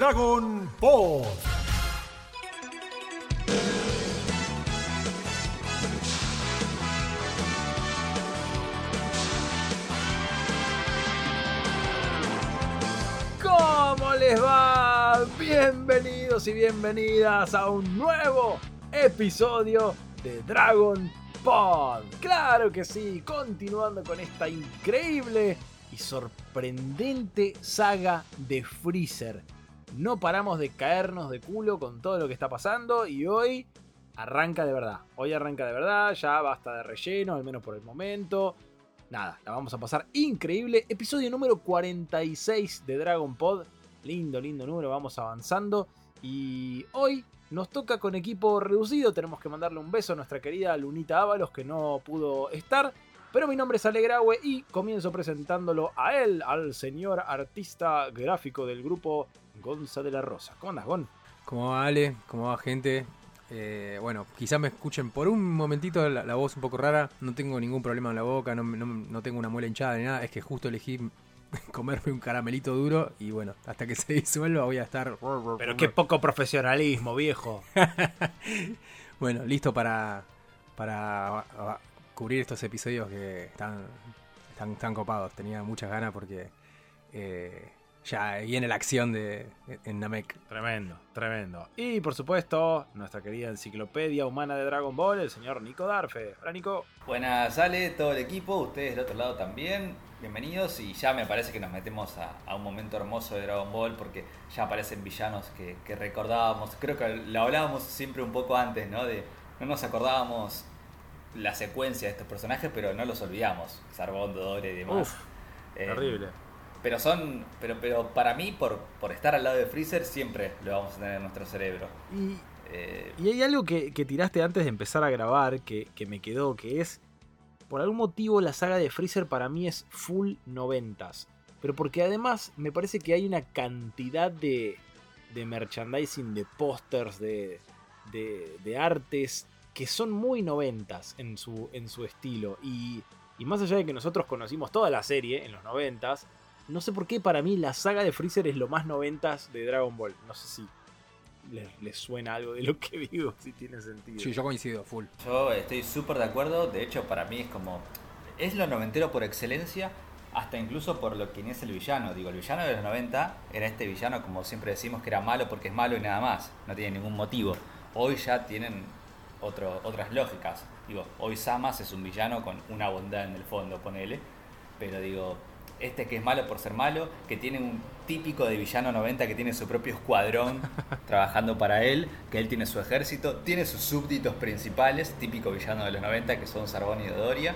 Dragon Ball. ¿Cómo les va? Bienvenidos y bienvenidas a un nuevo episodio de Dragon Pod. Claro que sí, continuando con esta increíble y sorprendente saga de Freezer. No paramos de caernos de culo con todo lo que está pasando y hoy arranca de verdad. Hoy arranca de verdad, ya basta de relleno, al menos por el momento. Nada, la vamos a pasar increíble. Episodio número 46 de Dragon Pod. Lindo, lindo número, vamos avanzando. Y hoy nos toca con equipo reducido. Tenemos que mandarle un beso a nuestra querida Lunita Ábalos que no pudo estar. Pero mi nombre es Alegraue y comienzo presentándolo a él, al señor artista gráfico del grupo Gonza de la Rosa. ¿Cómo andas, Gon? ¿Cómo va Ale? ¿Cómo va gente? Eh, bueno, quizás me escuchen por un momentito la, la, voz un poco rara. No tengo ningún problema en la boca, no, no, no, tengo una muela hinchada ni nada. Es que justo elegí comerme un caramelito duro y bueno, hasta que se disuelva voy a estar... Pero qué poco profesionalismo, viejo. bueno, listo para, para cubrir estos episodios que están, están, están copados. Tenía muchas ganas porque... Eh, ya viene la acción de en Namek. Tremendo, tremendo. Y por supuesto, nuestra querida enciclopedia humana de Dragon Ball, el señor Nico Darfe. Hola Nico. Buenas, Ale, todo el equipo, ustedes del otro lado también. Bienvenidos y ya me parece que nos metemos a, a un momento hermoso de Dragon Ball porque ya aparecen villanos que, que, recordábamos. Creo que lo hablábamos siempre un poco antes, ¿no? De no nos acordábamos la secuencia de estos personajes, pero no los olvidamos. Sarbón, Dodore y demás. Uf, eh, terrible. Pero son. Pero, pero para mí, por, por estar al lado de Freezer, siempre lo vamos a tener en nuestro cerebro. Y, eh, y hay algo que, que, tiraste antes de empezar a grabar que, que, me quedó, que es. Por algún motivo la saga de Freezer para mí es full noventas. Pero porque además me parece que hay una cantidad de, de merchandising, de pósters, de, de, de, artes que son muy noventas en su, en su estilo. Y, y más allá de que nosotros conocimos toda la serie en los noventas, no sé por qué para mí la saga de Freezer es lo más noventas de Dragon Ball. No sé si les, les suena algo de lo que digo, si tiene sentido. Sí, yo coincido, full. Yo estoy súper de acuerdo. De hecho, para mí es como. Es lo noventero por excelencia, hasta incluso por lo que es el villano. Digo, el villano de los 90 era este villano, como siempre decimos, que era malo porque es malo y nada más. No tiene ningún motivo. Hoy ya tienen otro, otras lógicas. Digo, hoy Samas es un villano con una bondad en el fondo, ponele. Pero digo, este que es malo por ser malo, que tiene un típico de villano 90 que tiene su propio escuadrón trabajando para él, que él tiene su ejército, tiene sus súbditos principales, típico villano de los 90 que son Sarbón y Dodoria.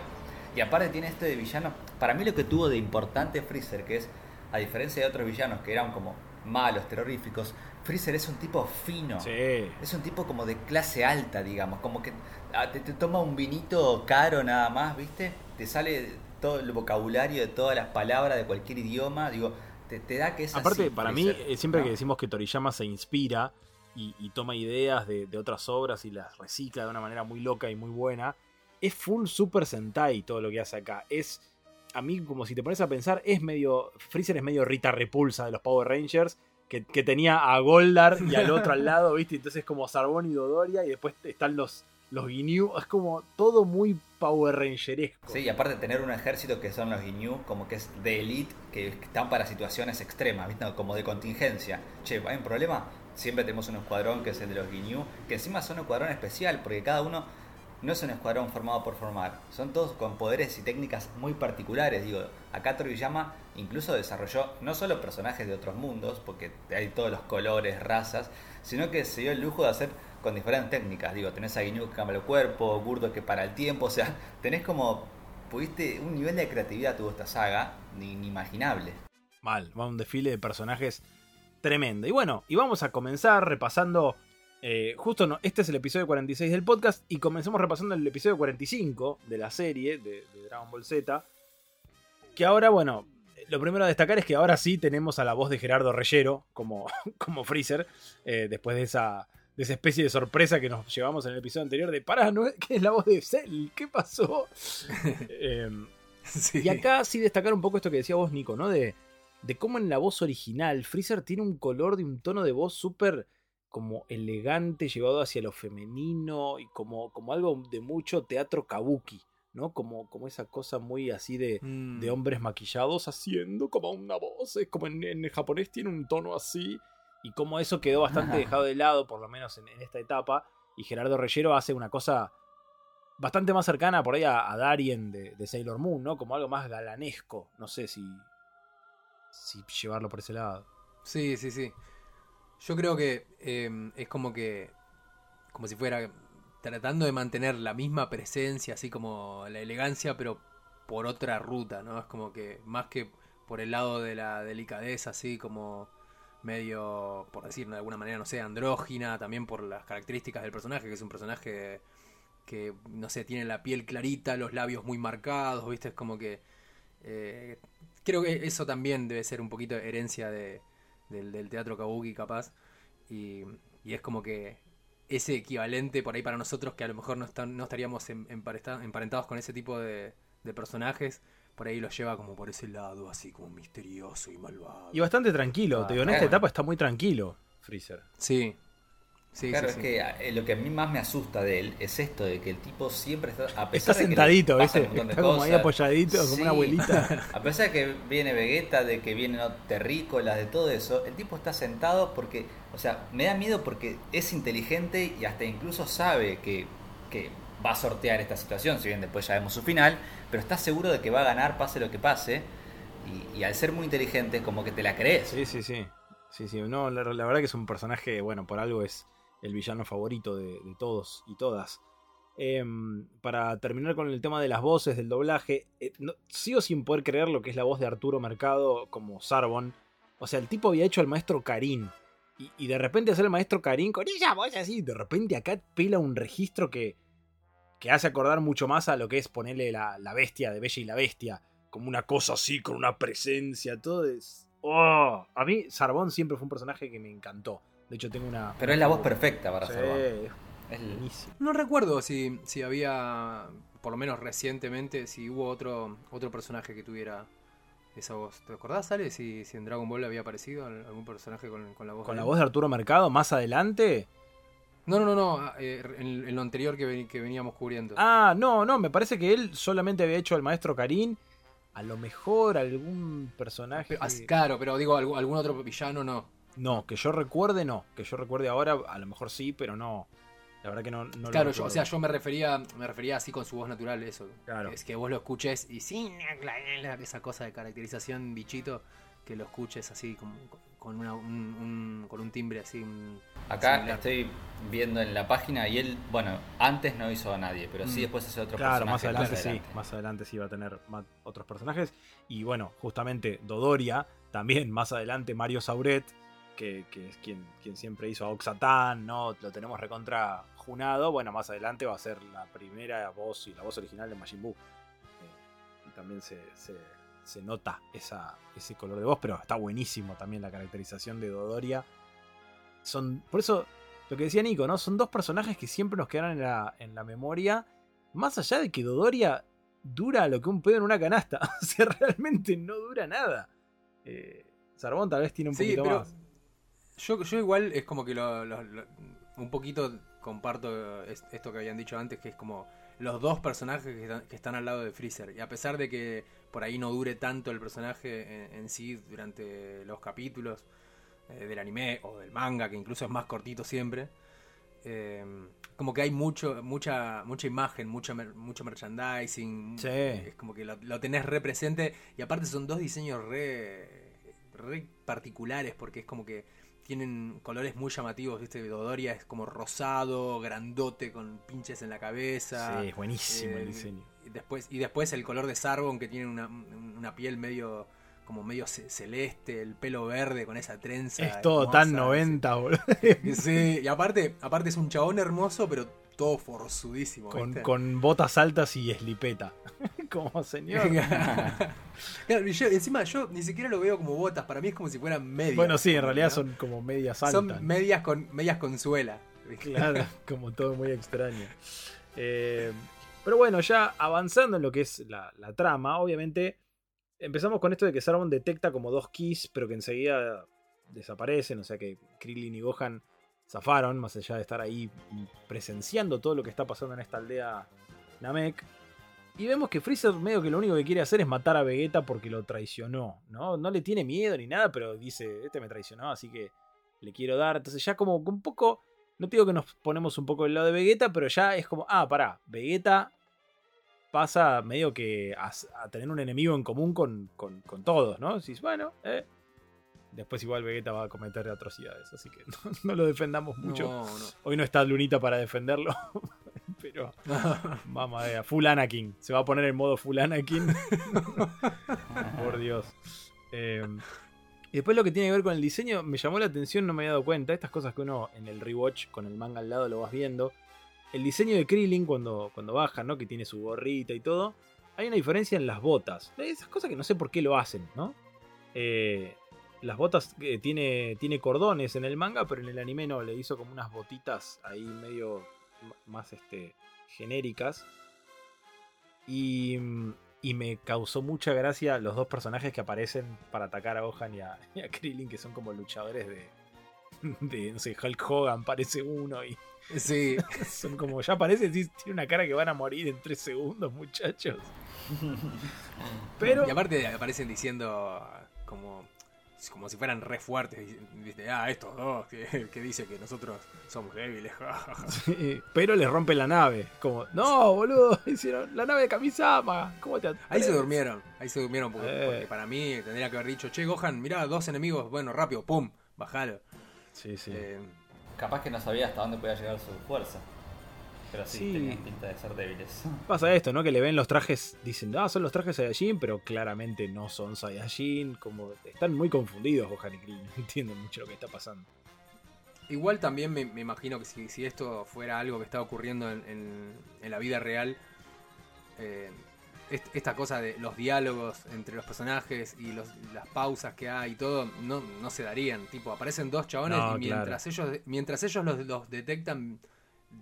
Y aparte tiene este de villano, para mí lo que tuvo de importante Freezer, que es, a diferencia de otros villanos que eran como malos, terroríficos, Freezer es un tipo fino. Sí. Es un tipo como de clase alta, digamos, como que te, te toma un vinito caro nada más, ¿viste? Te sale todo el vocabulario de todas las palabras de cualquier idioma, digo, te, te da que es Aparte, así, para mí, siempre No. que decimos que Toriyama se inspira y, y toma ideas de, de, otras obras y las recicla de una manera muy loca y muy buena, es full Super Sentai todo lo que hace acá. Es, a mí, como si te pones a pensar, es medio. Freezer es medio Rita Repulsa de los Power Rangers. Que, que tenía a Goldar y al otro al lado, ¿viste? Entonces como Sarbón y Dodoria y después están los, los Ginyu. Es como todo muy Power Rangeresco. Sí, y aparte de tener un ejército que son los Ginyu, como que es de elite, que están para situaciones extremas, ¿viste? Como de contingencia. Che, ¿hay un problema? Siempre tenemos un escuadrón que es el de los Ginyu, que encima son un escuadrón especial, porque cada uno no es un escuadrón formado por formar, son todos con poderes y técnicas muy particulares. Digo, acá Toriyama incluso desarrolló no solo personajes de otros mundos, porque hay todos los colores, razas, sino que se dio el lujo de hacer con diferentes técnicas. Digo, tenés a Ginyu que cambia el cuerpo, Gurdo que para el tiempo, o sea, tenés como, pudiste, un nivel de creatividad tuvo esta saga, inimaginable. Mal, va un desfile de personajes tremendo. Y bueno, y vamos a comenzar repasando eh, justo no, este es el episodio 46 del podcast y comenzamos repasando el episodio 45 de la serie de, de, Dragon Ball Z. Que ahora, bueno, lo primero a destacar es que ahora sí tenemos a la voz de Gerardo Reyero como, como Freezer, eh, después de esa, de esa especie de sorpresa que nos llevamos en el episodio anterior de, pará, ¿no? ¿qué es la voz de Cell? ¿Qué pasó? eh, sí. Y acá sí destacar un poco esto que decía vos, Nico, ¿no? De, de cómo en la voz original Freezer tiene un color de un tono de voz súper como elegante, llevado hacia lo femenino y como, como algo de mucho teatro kabuki, ¿no? Como, como esa cosa muy así de, Mm. de hombres maquillados haciendo como una voz, es como en, en el japonés tiene un tono así, y como eso quedó bastante dejado de lado, por lo menos en, en esta etapa, y Gerardo Reyero hace una cosa bastante más cercana por ahí a, a Darien de, de Sailor Moon, ¿no? Como algo más galanesco, no sé si, si llevarlo por ese lado. Sí, sí, sí. Yo creo que eh, es como que. Como si fuera tratando de mantener la misma presencia, así como la elegancia, pero por otra ruta, ¿no? Es como que más que por el lado de la delicadeza, así como medio, por decir de alguna manera, no sé, andrógina, también por las características del personaje, que es un personaje que, no sé, tiene la piel clarita, los labios muy marcados, ¿viste? Es como que... eh, creo que eso también debe ser un poquito herencia de, del, teatro kabuki, capaz. Y, y es como que ese equivalente por ahí para nosotros, que a lo mejor no, están, no estaríamos em- emparentados con ese tipo de personajes, por ahí lo lleva como por ese lado, así como misterioso y malvado. Y bastante tranquilo, Ah, te digo, en esta claro. etapa está muy tranquilo, Freezer. Sí. Sí, claro, sí, es sí. que eh, lo que a mí más me asusta de él es esto de que el tipo siempre está. A Está pesar de que le sentadito, pasan ¿viste? de Está como ahí apoyadito, como sí. una abuelita. A pesar de que viene Vegeta, de que vienen terrícolas, de todo eso, el tipo está sentado porque, o sea, me da miedo porque es inteligente y hasta incluso sabe que, que va a sortear esta situación, si bien después ya vemos su final, pero está seguro de que va a ganar pase lo que pase. Y, al ser muy inteligente, como que te la crees. Sí, sí, sí. Sí, sí. No, la, la verdad que es un personaje, bueno, por algo es el villano favorito de, todos y todas. Em, para terminar con el tema de las voces, del doblaje, eh, no- sigo sin poder creer lo que es la voz de Arturo Mercado como Sarbon. O sea, el tipo había hecho al maestro Karim. Y, y de repente hacer el maestro Karim con ella voz así, de repente acá pela un registro que, que hace acordar mucho más a lo que es ponerle la, la bestia de Bella y la Bestia. Como una cosa así, con una presencia, todo es... ¡Oh! A mí Sarbón siempre fue un personaje que me encantó. De hecho tengo una... Pero es la voz perfecta para Sí, Sarbón. es buenísimo. No recuerdo si, si había, por lo menos recientemente, si hubo otro, otro personaje que tuviera esa voz. ¿Te acordás, Ale, si, si en Dragon Ball había aparecido al- algún personaje con, con la voz? Con de la voz de Arturo Mercado, más adelante... No, no, no, no, ah, eh, en, en lo anterior que, ven- que veníamos cubriendo. Ah, no, no, me parece que él solamente había hecho al maestro Karim. A lo mejor algún personaje... Pero, claro, pero digo, algún, algún otro villano no. No, que yo recuerde no. Que yo recuerde ahora, a lo mejor sí, pero no. La verdad que no, no lo Claro, yo, o sea, yo me refería, me refería así con su voz natural, eso. Claro. Es que vos lo escuches y sí, esa cosa de caracterización bichito, que lo escuches así con, con, una- un, un- con un timbre así. un- Acá similar. estoy viendo en la página y él, bueno, antes no hizo a nadie, pero sí Mm. después hace otro Claro, personaje. más adelante, sí. adelante. Más adelante sí va a tener más otros personajes. Y bueno, justamente Dodoria, también más adelante Mario Sauret, que, que es quien, quien siempre hizo a Oxatán, ¿no? Lo tenemos recontra junado. Bueno, más adelante va a ser la primera voz y la voz original de Majin Buu. Eh, y también se, se- se nota esa, ese color de voz, pero está buenísimo también la caracterización de Dodoria. Son, por eso, lo que decía Nico, ¿no? Son dos personajes que siempre nos quedan en la, en la memoria. Más allá de que Dodoria dura lo que un pedo en una canasta. O sea, realmente no dura nada. Eh, Sarbón tal vez tiene un Sí, poquito pero más. yo, yo igual es como que lo, lo- lo- un poquito comparto es- esto que habían dicho antes, que es como los dos personajes que están, que están al lado de Freezer. Y a pesar de que por ahí no dure tanto el personaje en, en sí durante los capítulos eh, del anime o del manga, que incluso es más cortito siempre, eh, como que hay mucho, mucha, mucha imagen, mucha mucho merchandising. Sí. Es como que lo, lo tenés re presente. Y aparte son dos diseños re, re particulares, porque es como que tienen colores muy llamativos, ¿viste? Dodoria es como rosado, grandote, con pinches en la cabeza. Sí, es buenísimo el Eh, diseño. Y después, y después el color de Sarbon, que tiene una, una piel medio como medio ce- celeste, el pelo verde con esa trenza. Es todo tan hermosa, 90, boludo. Sí, y aparte, aparte es un chabón hermoso, pero todo forzudísimo. Con, botas altas y eslipeta. Como señor. Claro, y yo- encima yo ni siquiera lo veo como botas, para mí es como si fueran medias. Bueno, sí, en ¿no? realidad son como medias altas. Son medias con, medias con suela. Claro, como todo muy extraño. Eh, pero bueno, ya avanzando en lo que es la, la trama, obviamente empezamos con esto de que Saruman detecta como dos keys, pero que enseguida desaparecen. O sea que Krillin y Gohan zafaron, más allá de estar ahí presenciando todo lo que está pasando en esta aldea Namek. Y vemos que Freezer medio que lo único que quiere hacer es matar a Vegeta porque lo traicionó, ¿no? No le tiene miedo ni nada, pero dice, este me traicionó, así que le quiero dar. Entonces ya como un poco, no digo que nos ponemos un poco del lado de Vegeta, pero ya es como, ah, pará, Vegeta pasa medio que a, tener un enemigo en común con, todos, ¿no? Decís, bueno, eh. Después igual Vegeta va a cometer atrocidades, así que no, lo defendamos mucho. Hoy no está Lunita para defenderlo, pero mamá de full Anakin. Se va a poner en modo full Anakin. Por Dios. Em, y después lo que tiene que ver con el diseño, me llamó la atención, no me había dado cuenta. Estas cosas que uno en el rewatch con el manga al lado lo vas viendo el diseño de Krillin cuando, cuando baja, ¿no? Que tiene su gorrita y todo. Hay una diferencia en las botas. Esas cosas que no sé por qué lo hacen, ¿no? Eh, las botas eh, tiene, tiene cordones en el manga, pero en el anime no, le hizo como unas botitas ahí medio más este, genéricas. Y, y, me causó mucha gracia los dos personajes que aparecen para atacar a Gohan y a, y a Krillin, que son como luchadores de, de, no sé, Hulk Hogan parece uno y Sí. Son como, ya parece, tiene una cara que van a morir en tres segundos, muchachos. Pero... Y aparte aparecen diciendo como, como si fueran re fuertes. ah, estos dos, que, dice que nosotros somos débiles. pero les rompe la nave. Como, no, boludo, hicieron la nave de Kamisama. ¿Cómo te ahí se durmieron, ahí se durmieron porque, eh. para mí tendría que haber dicho, che, Gohan, mirá, dos enemigos, bueno, rápido, pum, bajalo. Sí, sí. Eh, Capaz que no sabía hasta dónde podía llegar su fuerza. Pero sí, tenían pinta de ser débiles. Pasa esto, ¿no? Que le ven los trajes, dicen, ah, son los trajes Saiyajin, pero claramente no son Saiyajin. Como están muy confundidos Gohan y Krillin, no entienden mucho lo que está pasando. Igual también me, imagino que si, esto fuera algo que está ocurriendo en, la vida real, eh, esta cosa de los diálogos entre los personajes y las pausas que hay y todo, no, no se darían. Tipo, aparecen dos chabones y mientras ellos, mientras ellos los, detectan,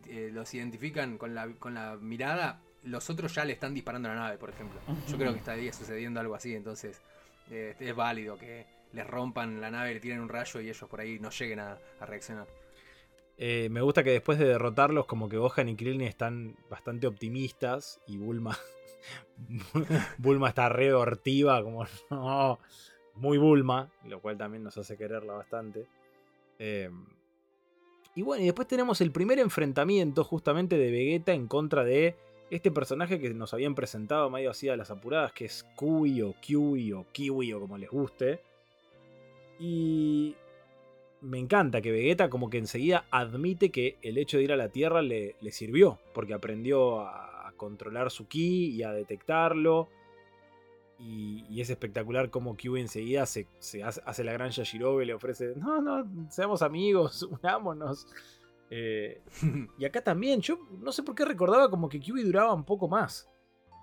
eh, los identifican con la, con la mirada, los otros ya le están disparando a la nave, por ejemplo. Yo creo que está ahí sucediendo algo así, entonces eh, es válido que les rompan la nave, le tiren un rayo y ellos por ahí no lleguen a, reaccionar. Eh, me gusta que después de derrotarlos, como que Gohan y Krillin están bastante optimistas y Bulma Bulma está re hortiva, como muy Bulma, lo cual también nos hace quererla bastante. Y bueno, y después tenemos el primer enfrentamiento justamente de Vegeta en contra de este personaje que nos habían presentado medio así a las apuradas, que es Kui o Kiwi o Kiwi o como les guste. Y me encanta que Vegeta como que enseguida admite que el hecho de ir a la Tierra le, le sirvió, porque aprendió a, controlar su ki y a detectarlo. Y, es espectacular como Q enseguida se, hace, la gran Yashirobe, le ofrece, no, no, seamos amigos, unámonos. Eh, y acá también, yo no sé por qué recordaba como que Q duraba un poco más.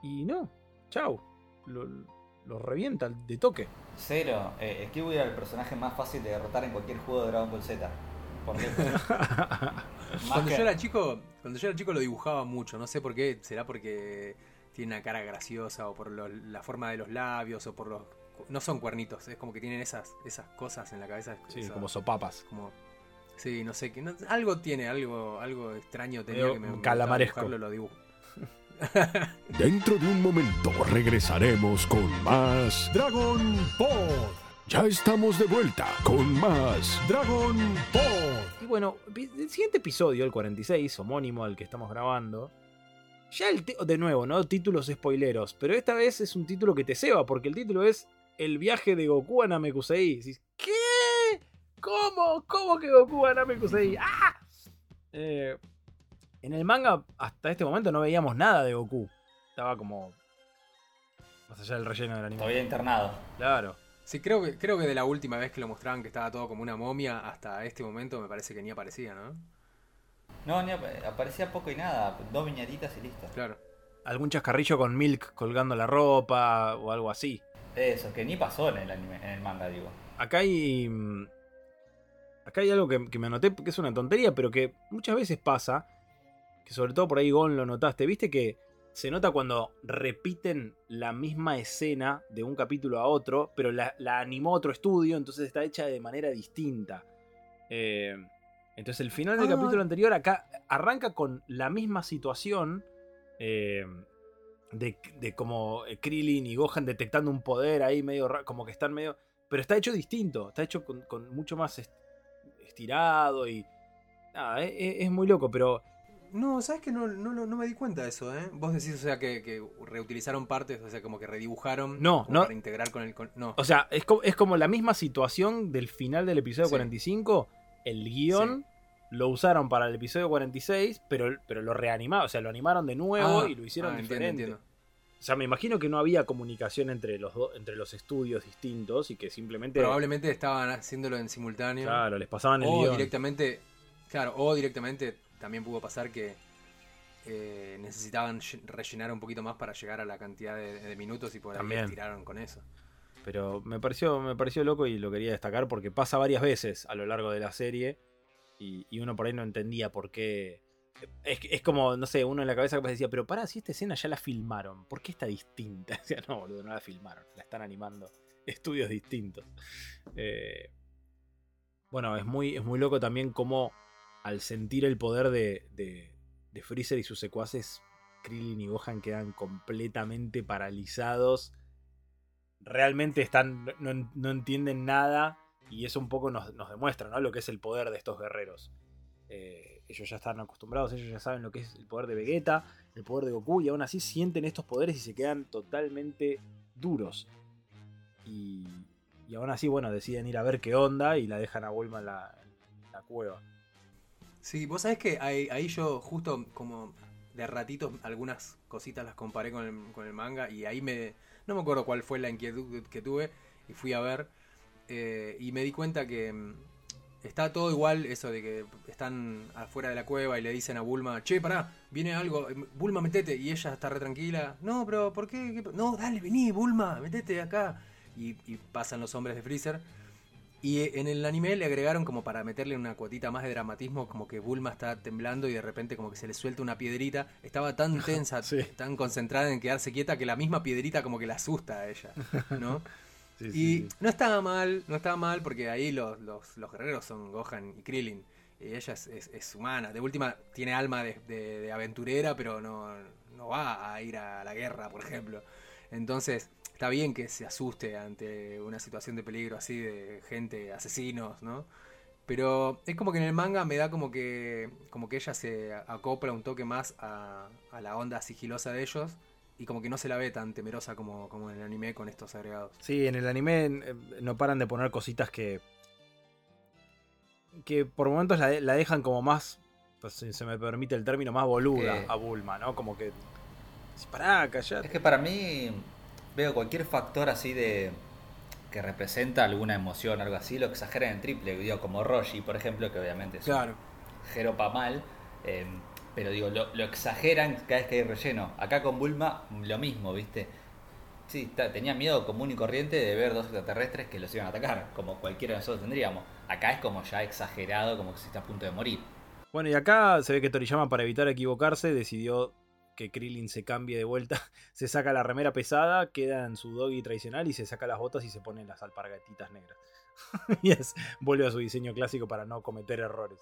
Y no, chau, lo, revienta de toque. Cero, eh, era el personaje más fácil de derrotar en cualquier juego de Dragon Ball Z. cuando yo era chico, cuando yo era chico lo dibujaba mucho, no sé por qué, será porque tiene una cara graciosa o por la forma de los labios o por los no son cuernitos, es como que tienen esas esas cosas en la cabeza, sí, como sopapas, como Sí, no sé, que algo tiene, algo algo extraño tenía que me calamaresco. lo dibujo. Dentro de un momento regresaremos con más Dragon Ball. Ya estamos de vuelta con más Dragon Ball. Y bueno, el siguiente episodio, el 46, homónimo al que estamos grabando. Ya el de nuevo, ¿no? Títulos spoileros. Pero esta vez es un título que te ceba, porque el título es El viaje de Goku a Namekusei. ¿Qué? ¿Cómo? ¿Cómo que Goku a Namekusei? ¡Ah! Eh, en el manga, hasta este momento no veíamos nada de Goku. Estaba como. Más allá del relleno del anime. Todavía internado. Claro. Sí, creo que, creo que de la última vez que lo mostraban que estaba todo como una momia hasta este momento me parece que ni aparecía, ¿no? No, ni aparecía poco y nada, dos viñaditas y listo. Claro. Algún chascarrillo con Milk colgando la ropa o algo así. Eso, que ni pasó en el anime, en el manga, digo. Acá hay. Mm, acá hay algo que, me anoté que es una tontería, pero que muchas veces pasa. Que sobre todo por ahí Gon lo notaste. Viste que se nota cuando repiten la misma escena de un capítulo a otro, pero la, la animó otro estudio, entonces está hecha de manera distinta. Eh, entonces el final del Ah. capítulo anterior acá arranca con la misma situación eh, de, de como Krillin y Gohan detectando un poder ahí medio como que están medio... Pero está hecho distinto, está hecho con, con mucho más est- estirado y... Nada, es, es- es muy loco, pero No, sabes que no, no, me di cuenta de eso, ¿eh? Vos decís, o sea, que, que reutilizaron partes, o sea, como que redibujaron. No, no. Para integrar con el. con- no. O sea, es como, es como la misma situación del final del episodio Sí. 45. El guion lo usaron para el episodio 46, pero, pero lo reanimaron. O sea, lo animaron de nuevo Ah, y lo hicieron ah, diferente. entiendo. O sea, me imagino que no había comunicación entre los, do- entre los estudios distintos y que simplemente. Probablemente estaban haciéndolo en simultáneo. Claro, les pasaban el o guion. directamente. Claro, o directamente también pudo pasar que eh, necesitaban lle- rellenar un poquito más para llegar a la cantidad de, de minutos y por ahí tiraron con eso. Pero me pareció, me pareció loco y lo quería destacar porque pasa varias veces a lo largo de la serie y, uno por ahí no entendía por qué. Es, como, no sé, uno en la cabeza decía, pero pará, si esta escena ya la filmaron, ¿por qué está distinta? O no, boludo, no la filmaron, la están animando estudios distintos. Eh, bueno, es muy, es muy loco también como al sentir el poder de, de, de Freezer y sus secuaces, Krillin y Gohan quedan completamente paralizados realmente están, no, no entienden nada y eso un poco nos, nos demuestra ¿no? lo que es el poder de estos guerreros. Eh, ellos ya están acostumbrados, ellos ya saben lo que es el poder de Vegeta, el poder de Goku y aún así sienten estos poderes y se quedan totalmente duros. Y, y aún así, bueno, deciden ir a ver qué onda y la dejan a Bulma en la, la cueva. Sí, vos sabés que ahí, ahí yo justo como de ratitos algunas cositas las comparé con el, con el manga y ahí me... No me acuerdo cuál fue la inquietud que tuve y fui a ver eh, y me di cuenta que mm, está todo igual eso de que están afuera de la cueva y le dicen a Bulma, che, pará, viene algo, Bulma, metete y ella está re tranquila. No, pero ¿por qué? ¿Qué pa-?" No, dale, vení, Bulma, metete acá. Y pasan los hombres de Freezer. Y eh, en el anime le agregaron como para meterle una cuotita más de dramatismo, como que Bulma está temblando y de repente como que se le suelta una piedrita. Estaba tan tensa, Sí. tan concentrada en quedarse quieta que la misma piedrita como que la asusta a ella, ¿no? y no estaba mal, no estaba mal porque ahí los, los, los guerreros son Gohan y Krillin. Y ella es, es- es humana. De última tiene alma de, de- de aventurera, pero no, no va a ir a la guerra, por ejemplo. Entonces, está bien que se asuste ante una situación de peligro así de gente, asesinos, ¿no? Pero es como que en el manga me da como que como que ella se acopla un toque más a, a la onda sigilosa de ellos y como que no se la ve tan temerosa como, como en el anime con estos agregados. Sí, en el anime eh, no paran de poner cositas que. que por momentos la, la dejan como más. Pues, si se me permite el término, más boluda ¿Qué? a Bulma, ¿no? Como que. Pará, callate. Es que para mí veo cualquier factor así de que representa alguna emoción, algo así, lo exageran en triple, digo, como Roshi, por ejemplo, que obviamente es un Claro. jeropa mal, eh, pero digo, lo, lo exageran cada vez que hay relleno. Acá con Bulma, lo mismo, ¿viste? Sí, tenía miedo común y corriente de ver dos extraterrestres que los iban a atacar, como cualquiera de nosotros tendríamos. Acá es como ya exagerado, como que se está a punto de morir. Bueno, y acá se ve que Toriyama, para evitar equivocarse, decidió que Krillin se cambie de vuelta. Se saca la remera pesada, queda en su doggy tradicional y se saca las botas y se pone las alpargatitas negras. y es, vuelve a su diseño clásico para no cometer errores.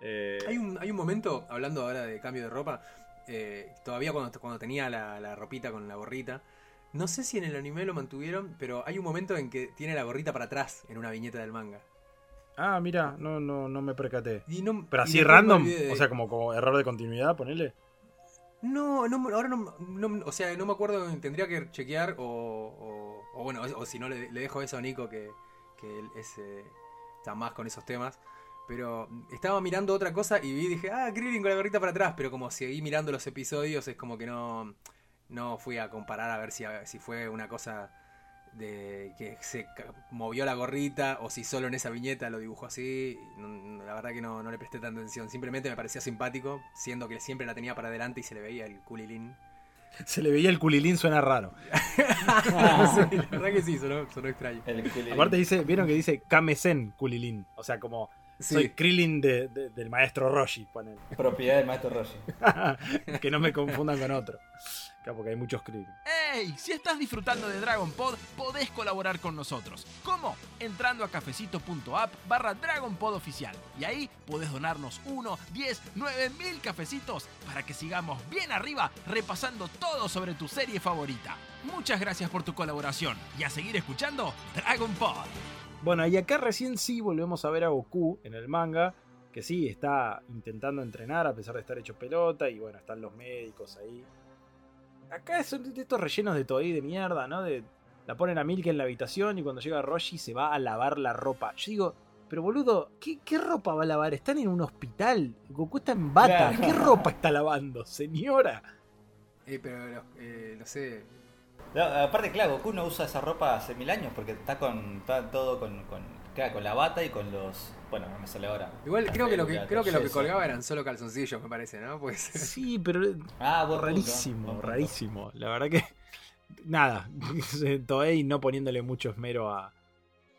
Eh, Hay un, hay un momento, hablando ahora de cambio de ropa, eh, todavía cuando, cuando tenía la, la ropita con la gorrita, no sé si en el anime lo mantuvieron, pero hay un momento en que tiene la gorrita para atrás en una viñeta del manga. Ah, mira, no, no, no me percaté. Y no, Pero así random, de- o sea, como, como error de continuidad, ponele. No, no, ahora no, no- o sea, no me acuerdo, tendría que chequear o, bueno, o, si no le, le dejo eso a Nico que, que él es, eh, está más con esos temas. Pero estaba mirando otra cosa y vi dije, ah, Krillin con la gorrita para atrás, pero como seguí mirando los episodios es como que no, no fui a comparar a ver si, si fue una cosa de que se movió la gorrita o si solo en esa viñeta lo dibujó así. No- la verdad que no, no le presté tanta atención. Simplemente me parecía simpático, siendo que siempre la tenía para adelante y se le veía el culilín. Se le veía el culilín, suena raro. Sí, la verdad que sí, sonó, sonó extraño. El culilín. Aparte dice, vieron que dice Kamesen culilín. O sea, como Sí. soy Krillin de- de- del maestro Roshi, ponele. propiedad del maestro Roshi. que no me confundan con otro. Claro, porque hay muchos. ¡Ey! Si estás disfrutando de Dragon Pod, podés colaborar con nosotros. ¿Cómo? Entrando a cafecito.app barra Dragon Pod oficial. Y ahí podés donarnos 1, 10, 9 mil cafecitos para que sigamos bien arriba repasando todo sobre tu serie favorita. Muchas gracias por tu colaboración y a seguir escuchando Dragon Pod. Bueno, y acá recién sí volvemos a ver a Goku en el manga, que sí está intentando entrenar a pesar de estar hecho pelota, y bueno, están los médicos ahí. Acá son de estos rellenos de Toei de mierda, ¿no? De, la ponen a Milk en la habitación y cuando llega Roshi se va a lavar la ropa. Yo digo, pero boludo, ¿qué, qué ropa va a lavar? Están en un hospital. Goku está en bata. Claro. ¿Qué ropa está lavando, señora? Eh, pero, eh, no sé. No, aparte, claro, Goku no usa esa ropa hace mil años porque está con está todo con, con, claro, con la bata y con los. Bueno, no me sale ahora. Igual creo que lo que, creo que, lo que colgaba eran solo calzoncillos, me parece, ¿no? Pues Sí, pero Ah, punto, rarísimo, punto. rarísimo. La verdad que. Nada, Toei no poniéndole mucho esmero a,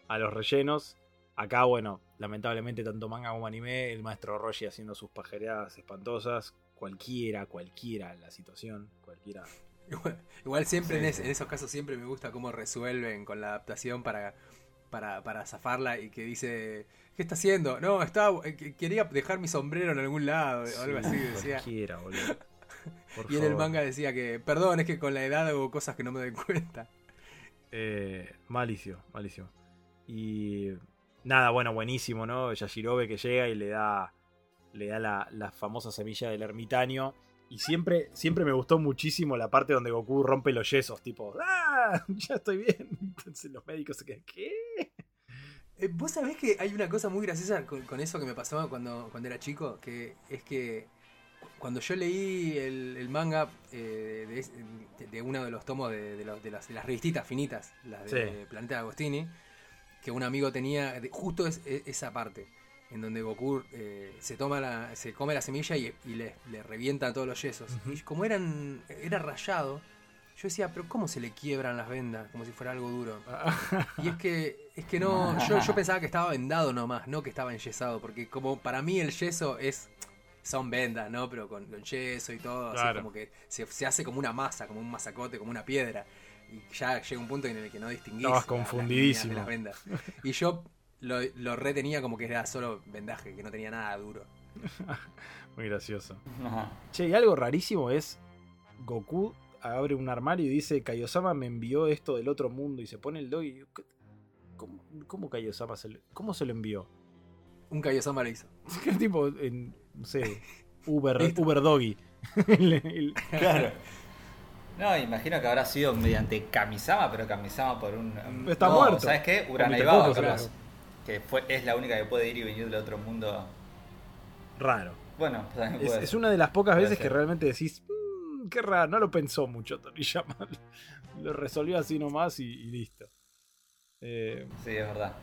a los rellenos. Acá, bueno, lamentablemente, tanto manga como anime, el maestro Roshi haciendo sus pajereadas espantosas. Cualquiera, cualquiera la situación, cualquiera. Igual, igual siempre Sí, en, es- sí. en esos casos siempre me gusta cómo resuelven con la adaptación para, para, para zafarla y que dice, ¿qué está haciendo? No, estaba, eh, que- quería dejar mi sombrero en algún lado o algo así Sí, decía. Cualquiera, boludo. Por Y en el manga decía que, perdón, es que con la edad hago cosas que no me doy cuenta. Eh, malicio, malicio. Y nada, bueno, buenísimo, ¿no? Yashirobe que llega y le da, le da la, la famosa semilla del ermitaño. Y siempre, siempre me gustó muchísimo la parte donde Goku rompe los yesos, tipo, ¡ah! Ya estoy bien. Entonces los médicos se quedan, ¿qué? Eh, Vos sabés que hay una cosa muy graciosa con, con eso que me pasó cuando, cuando era chico, que es que cu- cuando yo leí el, el manga eh, de, uno de los tomos de, de los- de las, las revistitas finitas, las de Sí. Planeta Agostini, que un amigo tenía, justo es, es- esa parte, en donde Goku eh, se toma la, se come la semilla y, y le, le revienta todos los yesos. Y como eran, era rayado, yo decía, pero ¿cómo se le quiebran las vendas? Como si fuera algo duro. Y es que, es que no, yo, yo pensaba que estaba vendado nomás, no que estaba enyesado, porque como para mí el yeso es, son vendas, ¿no? Pero con, con yeso y todo, así como que se, se hace como una masa, como un masacote, como una piedra. Y ya llega un punto en el que no distinguís Estabas las confundidísimo. líneas de las vendas. Y yo lo, lo retenía como que era solo vendaje, que no tenía nada duro. Muy gracioso. Ajá. Che, y algo rarísimo es Goku abre un armario y dice, Kaiosama me envió esto del otro mundo y se pone el dog y... ¿Cómo, cómo Kaiosama se lo, cómo se lo envió? Un Kaiosama lo hizo. ¿Qué tipo, en, no sé, Uber. Uber Doggy? El- el- Claro. No, imagino que habrá sido mediante Kamisama, pero Kamisama por un. Está no, muerto. ¿Sabes qué? Capaz. claro. Que fue, es la única que puede ir y venir del otro mundo. raro. Bueno, también Es, puede es ser. una de las pocas veces que realmente decís, "Mm, qué raro, no lo pensó mucho Toriyama. Lo resolvió así nomás y, y listo. Eh, Sí, es verdad.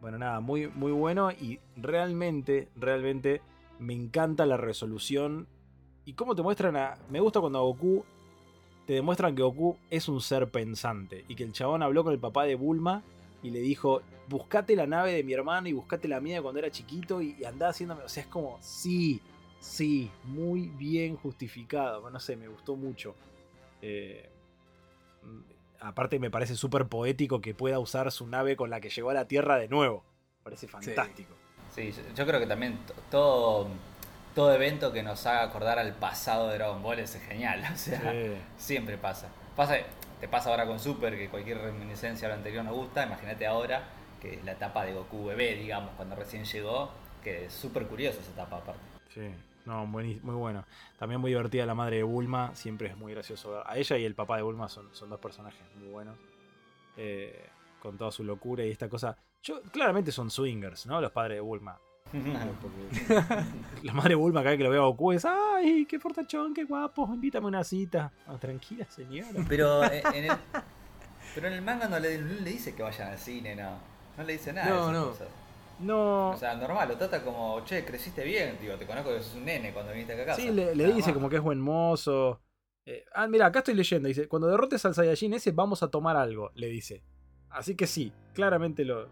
Bueno, nada, muy, muy bueno y realmente, realmente me encanta la resolución y cómo te muestran a... Me gusta cuando a Goku te demuestran que Goku es un ser pensante y que el chabón habló con el papá de Bulma y le dijo, buscate la nave de mi hermano y buscate la mía cuando era chiquito y, y andá haciéndome... O sea, es como, sí, sí, muy bien justificado. Bueno, no sé, me gustó mucho. Eh, aparte me parece súper poético que pueda usar su nave con la que llegó a la Tierra de nuevo. Parece fantástico. Sí, yo, yo creo que también todo, todo evento que nos haga acordar al pasado de Dragon Ball es genial. O sea, Sí. siempre pasa. pasa. Te pasa ahora con Super, que cualquier reminiscencia a lo anterior nos gusta. Imagínate ahora que es la etapa de Goku bebé, digamos, cuando recién llegó. Que es súper curiosa esa etapa aparte. Sí, no, buenis- muy bueno. También muy divertida la madre de Bulma, siempre es muy gracioso ver. A ella y el papá de Bulma son, son dos personajes muy buenos. Eh, con toda su locura y esta cosa. Yo, claramente son swingers, ¿no? Los padres de Bulma. Porque la madre Bulma, cada vez que lo veo a Goku es, ¡ay, qué fortachón, qué guapo! Invítame a una cita. Ah, tranquila, señora. Pero eh, en el, pero en el manga no le, no le dice que vayan al cine, no. No le dice nada. No, no. cosas. No. O sea, normal, lo trata como, che, creciste bien, tío, te conozco que sos un nene cuando viniste acá a casa. Sí, le, dice más. como que es buen mozo. Eh, ah, mira, acá estoy leyendo. Dice, cuando derrotes al Saiyajin ese, vamos a tomar algo, le dice. Así que sí, claramente lo...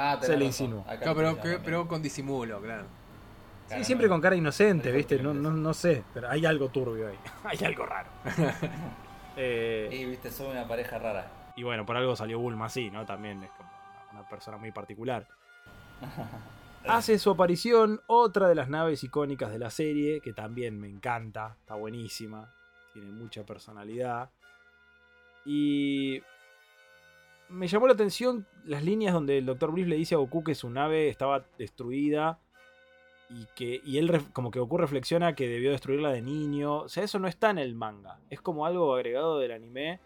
Ah, se le insinuó. Pero, que- tenés pero con disimulo, claro. Sí, siempre con cara inocente, ¿viste? No, no, no sé, pero hay algo turbio ahí. hay algo raro. Eh, Y viste, son una pareja rara. y bueno, por algo salió Bulma así, ¿no? También es como una persona muy particular. Hace su aparición otra de las naves icónicas de la serie, que también me encanta, está buenísima, tiene mucha personalidad. Y me llamó la atención las líneas donde el Dr. Brief le dice a Goku que su nave estaba destruida y que y él como que Goku reflexiona que debió destruirla de niño. O sea, eso no está en el manga, es como algo agregado del anime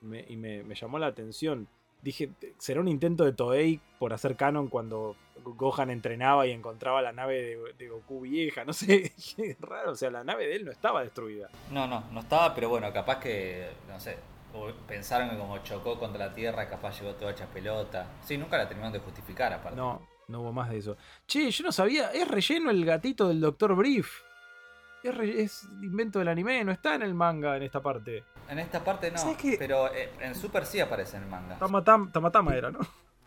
me- y me, me llamó la atención. Dije, ¿será un intento de Toei por hacer canon cuando Gohan entrenaba y encontraba la nave de, de Goku vieja? No sé, qué raro, o sea, la nave de él no estaba destruida. No, no, no estaba, pero bueno, capaz que, no sé, pensaron que como chocó contra la Tierra, capaz llegó toda hecha pelota. Sí, nunca la terminaron de justificar aparte. No, no hubo más de eso. Che, yo no sabía, es relleno el gatito del Dr. Brief. Es, re- es invento del anime, no está en el manga en esta parte. En esta parte no, ¿Sabes qué? pero eh, en Super sí aparece en el manga. Tamatam- Tamatama era, ¿no?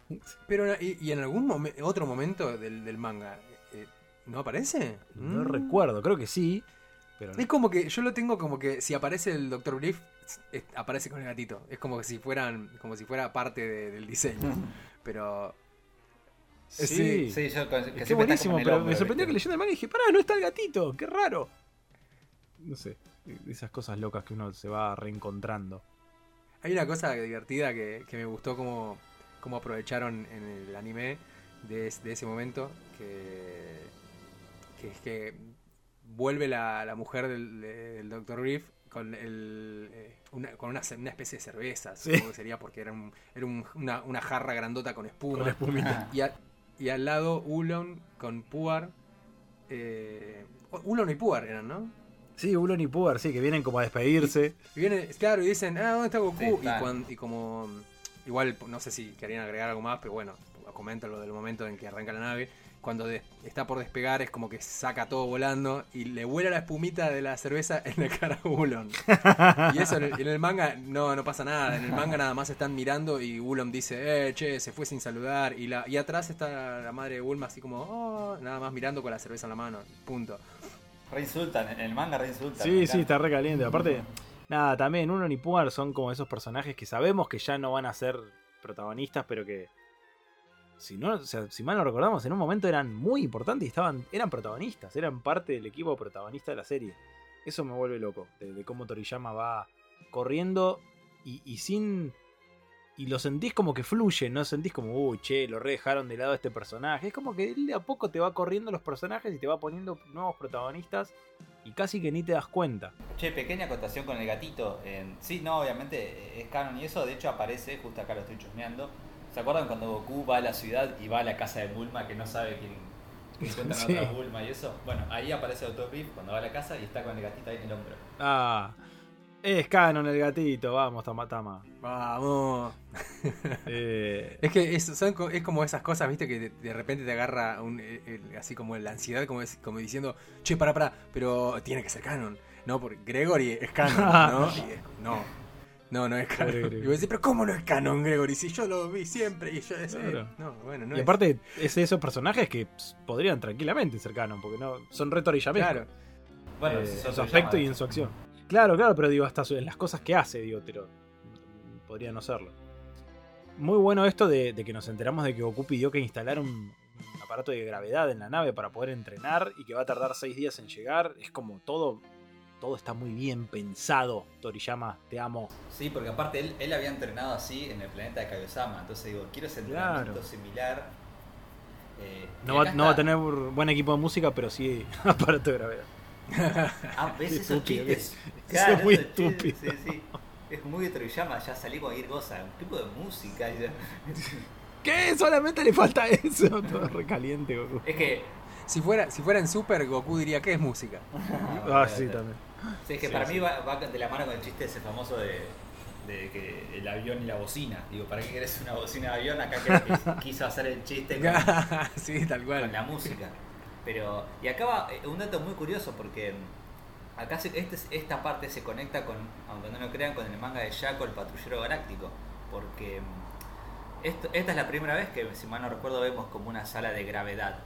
Pero, ¿y, y en algún momen- otro momento del, del manga eh, no aparece? No Mm. recuerdo, creo que sí. Pero no. Es como que yo lo tengo como que si aparece el Dr. Brief, es- aparece con el gatito. Es como que si fueran, como si fuera parte de- del diseño. Pero Sí, Sí, yo con- que Es que buenísimo, pero me sorprendió que leyendo el manga y dije, pará, no está el gatito, qué raro. No sé, esas cosas locas que uno se va reencontrando. hay una cosa divertida que, que me gustó como, como aprovecharon en el anime de ese momento, que, que es que vuelve la, la mujer del, del Dr. Brief con el eh, una, con una, especie de cerveza, Sí. supongo que sería porque era, un, era un- una, una jarra grandota con espuma. Con espumita. Y, a- y al lado Ulon con Puar. Eh, Ulon y Puar eran, ¿no? Sí, Ulon y Pugar, sí, que vienen como a despedirse. Y viene, claro, y dicen, ah, ¿dónde está Goku? Sí, y, está. cuan- y como, igual, no sé si querían agregar algo más, pero bueno, comentan lo del momento en que arranca la nave. Cuando de- está por despegar es como que saca todo volando y le vuela la espumita de la cerveza en la cara a Ulon. y eso en el, en el manga no, no pasa nada. En el manga nada más están mirando y Ulon dice, eh, che, se fue sin saludar. Y, la, y atrás está la madre de Bulma así como, oh, nada más mirando con la cerveza en la mano. Punto. Reinsultan, en el manga reinsultan. Sí, sí, está re caliente. Aparte, nada, también Ulon y Pugar son como esos personajes que sabemos que ya no van a ser protagonistas, pero que. Si no, o sea, si mal no recordamos, en un momento eran muy importantes y estaban, eran protagonistas, eran parte del equipo protagonista de la serie. Eso me vuelve loco, de, cómo Toriyama va corriendo y, y sin. Y lo sentís como que fluye, no sentís como, uy, che, lo re dejaron de lado a este personaje. Es como que de a poco te va corriendo los personajes y te va poniendo nuevos protagonistas y casi que ni te das cuenta. Che, pequeña acotación con el gatito. en- sí, no, obviamente eh, es canon y eso, de hecho aparece, justo acá lo estoy chusmeando. ¿Se acuerdan cuando Goku va a la ciudad y va a la casa de Bulma que no sabe quién que encuentran Sí. otra Bulma y eso? Bueno, ahí aparece. Brief cuando va a la casa y está con el gatito ahí en el hombro. Ah, es canon el gatito, vamos, tama tama. Vamos. Eh, Es que es, son es como esas cosas, viste, que de, de repente te agarra un, eh, así como la ansiedad, como, es- como diciendo, che, para, para, pero tiene que ser canon. No, porque Gregory es canon, ¿no? Y es- no, no, no es canon. Pobre Y Gregory. vos decís, pero ¿cómo no es canon, Gregory? Si yo lo vi siempre y yo. Claro. No, bueno, no y es. aparte, es de esos personajes que ps, podrían tranquilamente ser canon, porque no son re Toriyamescos, Claro. Bueno, eh, en se su aspecto y en su acción. Claro, claro, pero digo, hasta su- en las cosas que hace, digo, pero mm, podría no serlo. Muy bueno esto de, de que nos enteramos de que Goku pidió que instalara un, un aparato de gravedad en la nave para poder entrenar y que va a tardar seis días en llegar. Es como todo, todo está muy bien pensado. Toriyama, te amo. Sí, porque aparte él, él había entrenado así en el planeta de Kaiosama. Entonces digo, quiero ese entrenamiento Claro. similar. eh, No va, no va a tener buen equipo de música, pero sí aparato de gravedad. Ah, ¿ves Qué esos estúpido que chistes? Eso es muy esos chistes, estúpido. Sí, sí. Es muy de Toriyama, ya salí con cualquier cosa. Un tipo de música. ya- ¿Qué? Solamente le falta eso. Todo recaliente, Goku. Es que. Si fuera, si fuera en Super, Goku diría que es música. Ah, sí, también. Sí, es que Sí, para sí. mí va, va de la mano con el chiste ese famoso de, de que el avión y la bocina. Digo, ¿para qué querés una bocina de avión? Acá que quiso hacer el chiste con, sí, tal con cual. la música. Pero, y acá va eh, un dato muy curioso porque mm, acá se- este, esta parte se conecta con, aunque no lo crean, con el manga de Jaco, el patrullero galáctico. Porque mm, esto- esta es la primera vez que, si mal no recuerdo, vemos como una sala de gravedad.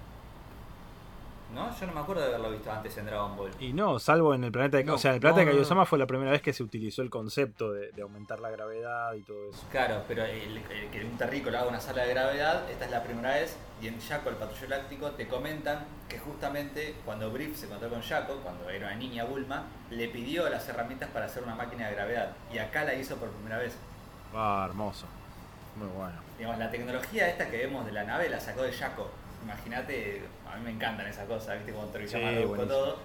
¿No? Yo no me acuerdo de haberlo visto antes en Dragon Ball. Y no, salvo en el planeta de, No, o sea, en el planeta no, de Kaiosama fue la primera vez que se utilizó el concepto de, de aumentar la gravedad y todo eso. Claro, pero el, el que un terrícola haga una sala de gravedad, esta es la primera vez, y en Shaco, el patrullo láctico, te comentan que justamente cuando Brief se encontró con Shaco, cuando era una niña Bulma, le pidió las herramientas para hacer una máquina de gravedad, y acá la hizo por primera vez. Ah, hermoso. Muy bueno. Digamos, la tecnología esta que vemos de la nave la sacó de Shaco. Imagínate, a mí me encantan esas cosas, ¿viste? Como Sí, buenísimo. todo.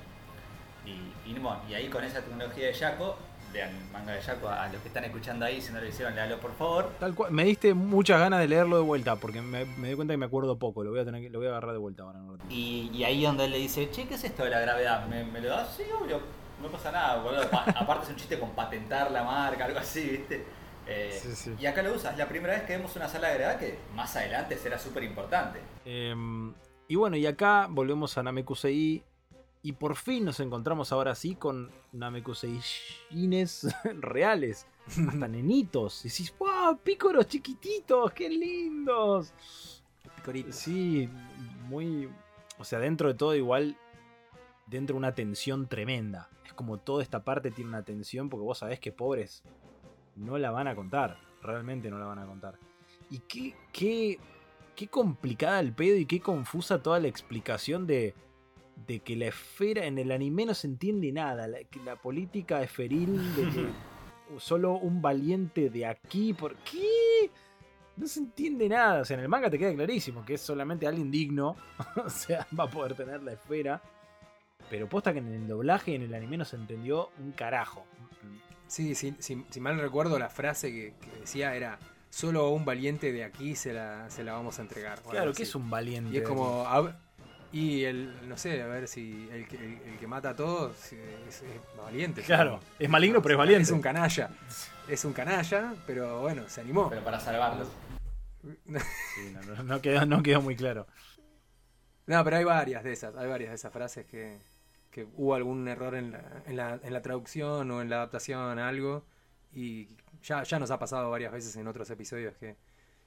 Y, y, bueno, y ahí con esa tecnología de Shaco, lean manga de Shaco, a los que están escuchando ahí, si no lo hicieron, léalo por favor. Tal cual, me diste muchas ganas de leerlo de vuelta, porque me, me di cuenta que me acuerdo poco, lo voy a tener que, lo voy a agarrar de vuelta ahora. ratito. Y, y ahí donde él le dice, che, ¿qué es esto de la gravedad? ¿Me, me lo das? Sí, obvio, no pasa nada, boludo. Pa- aparte es un chiste con patentar la marca, algo así, ¿viste? Eh, Sí, sí. Y acá lo usas, la primera vez que vemos una sala de gravedad que más adelante será súper importante. Em, y bueno, y acá volvemos a Namekusei. Y por fin nos encontramos ahora sí con Namekuseishines reales. Hasta nenitos. Y decís, ¡wow! Pícoros chiquititos, qué lindos. Picorito. Sí, muy. O sea, dentro de todo, igual. Dentro de una tensión tremenda. Es como toda esta parte tiene una tensión porque vos sabés que pobres no la van a contar. Realmente no la van a contar. Y qué, qué, qué complicada el pedo y qué confusa toda la explicación de, de que la esfera en el anime no se entiende nada. La, que la política esferil de que solo un valiente de aquí. ¿Por qué? No se entiende nada. O sea, en el manga te queda clarísimo que es solamente alguien digno. o sea, va a poder tener la esfera. Pero posta que en el doblaje y en el anime no se entendió un carajo. Sí, sí, sí, si mal no recuerdo, la frase que, que decía era: Solo a un valiente de aquí se la, se la vamos a entregar. Claro, que es un valiente. Y es como. a- y el, no sé, a ver si el que, el, el que mata a todos es, es valiente. Claro, es maligno, pero es valiente. Es un canalla. Es un canalla, pero bueno, se animó. Pero para salvarlos. Sí, no, no- no quedó, no quedó muy claro. No, pero hay varias de esas, hay varias de esas frases que, que hubo algún error en la, en, la, en la traducción o en la adaptación a algo. Y ya, ya nos ha pasado varias veces en otros episodios que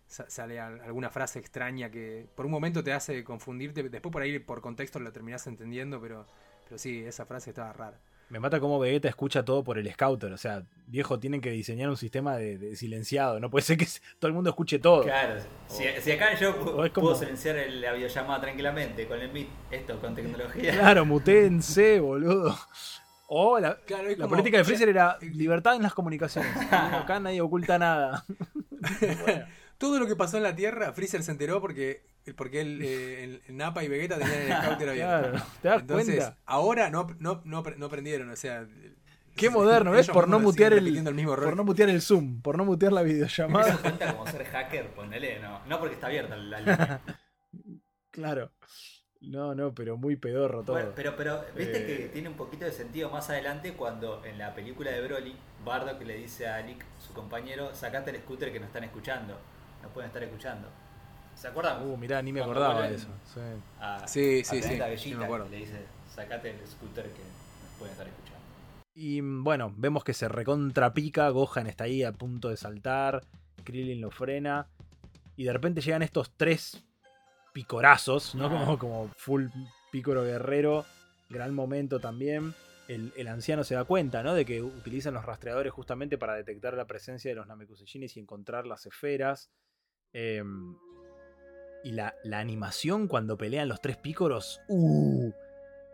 sa- sale al- alguna frase extraña que por un momento te hace confundirte. Después por ahí por contexto la terminás entendiendo, pero, pero sí, esa frase estaba rara. Me mata cómo Vegeta escucha todo por el scouter. O sea, viejo, tienen que diseñar un sistema de, de silenciado. No puede ser que todo el mundo escuche todo. Claro, si, si acá yo como- puedo silenciar la videollamada tranquilamente con el Meet, esto con tecnología. Claro, mutéense, boludo. O la, Claro, la como- política de Freezer era libertad en las comunicaciones. Acá nadie oculta nada. Todo lo que pasó en la Tierra, Freezer se enteró porque, porque el, eh, el- el Nappa y Vegeta tenían el scouter abierto. Claro, ¿te das Entonces, cuenta? ahora no, no, no, no aprendieron, o sea. Qué moderno, ¿ves? Por no mutear el, mismo por no mutear el Zoom, por no mutear la ¿Eso videollamada. cuenta como ser hacker? Ponele, no. No porque está abierta la línea. claro. No, no, pero muy pedorro todo. Bueno, pero, pero viste Eh. que tiene un poquito de sentido más adelante cuando en la película de Broly, Bardock le dice a Lick, su compañero, sacate el scooter que nos están escuchando. Nos pueden estar escuchando. ¿Se acuerdan? Uh, mirá, ni me Cuando acordaba de eso. sí. a- Sí, a sí, sí, sí, me acuerdo. le dice, sacate el scooter que nos pueden estar escuchando. Y mm, bueno, vemos que se recontrapica, Gohan está ahí a punto de saltar, Krillin lo frena, y de repente llegan estos tres picorazos, ¿no? Ah. Como, como full pícoro guerrero, gran momento también. El, el anciano se da cuenta, ¿no? De que utilizan los rastreadores justamente para detectar la presencia de los Namekusejines y encontrar las esferas. Em, y la, la animación cuando pelean los tres pícoros, ¡uh!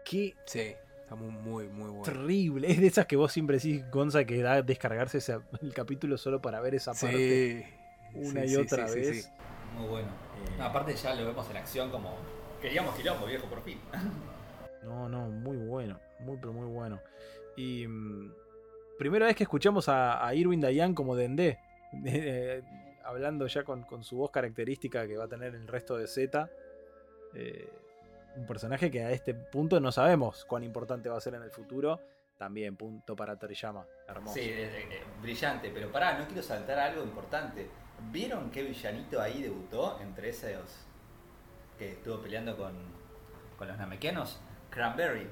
¡Qué Sí, está muy, muy, muy bueno. terrible. Es de esas que vos siempre decís, Gonza, que da descargarse ese- el capítulo solo para ver esa parte Sí. una Sí, y sí, otra sí, sí, vez. sí. Muy bueno. Eh, No, aparte ya lo vemos en acción como... Queríamos quilombo, viejo, por fin. No, no, muy bueno. Muy, pero muy bueno. Y. mm, primera vez que escuchamos a, a Irwin Dayan como Dendé. hablando ya con, con su voz característica que va a tener el resto de Z. Eh, un personaje que a este punto no sabemos cuán importante va a ser en el futuro. También punto para Toriyama. Hermoso. Sí, eh, brillante, pero pará, no quiero saltar algo importante. ¿Vieron qué villanito ahí debutó entre esos que estuvo peleando con, con los namequianos? Cranberry,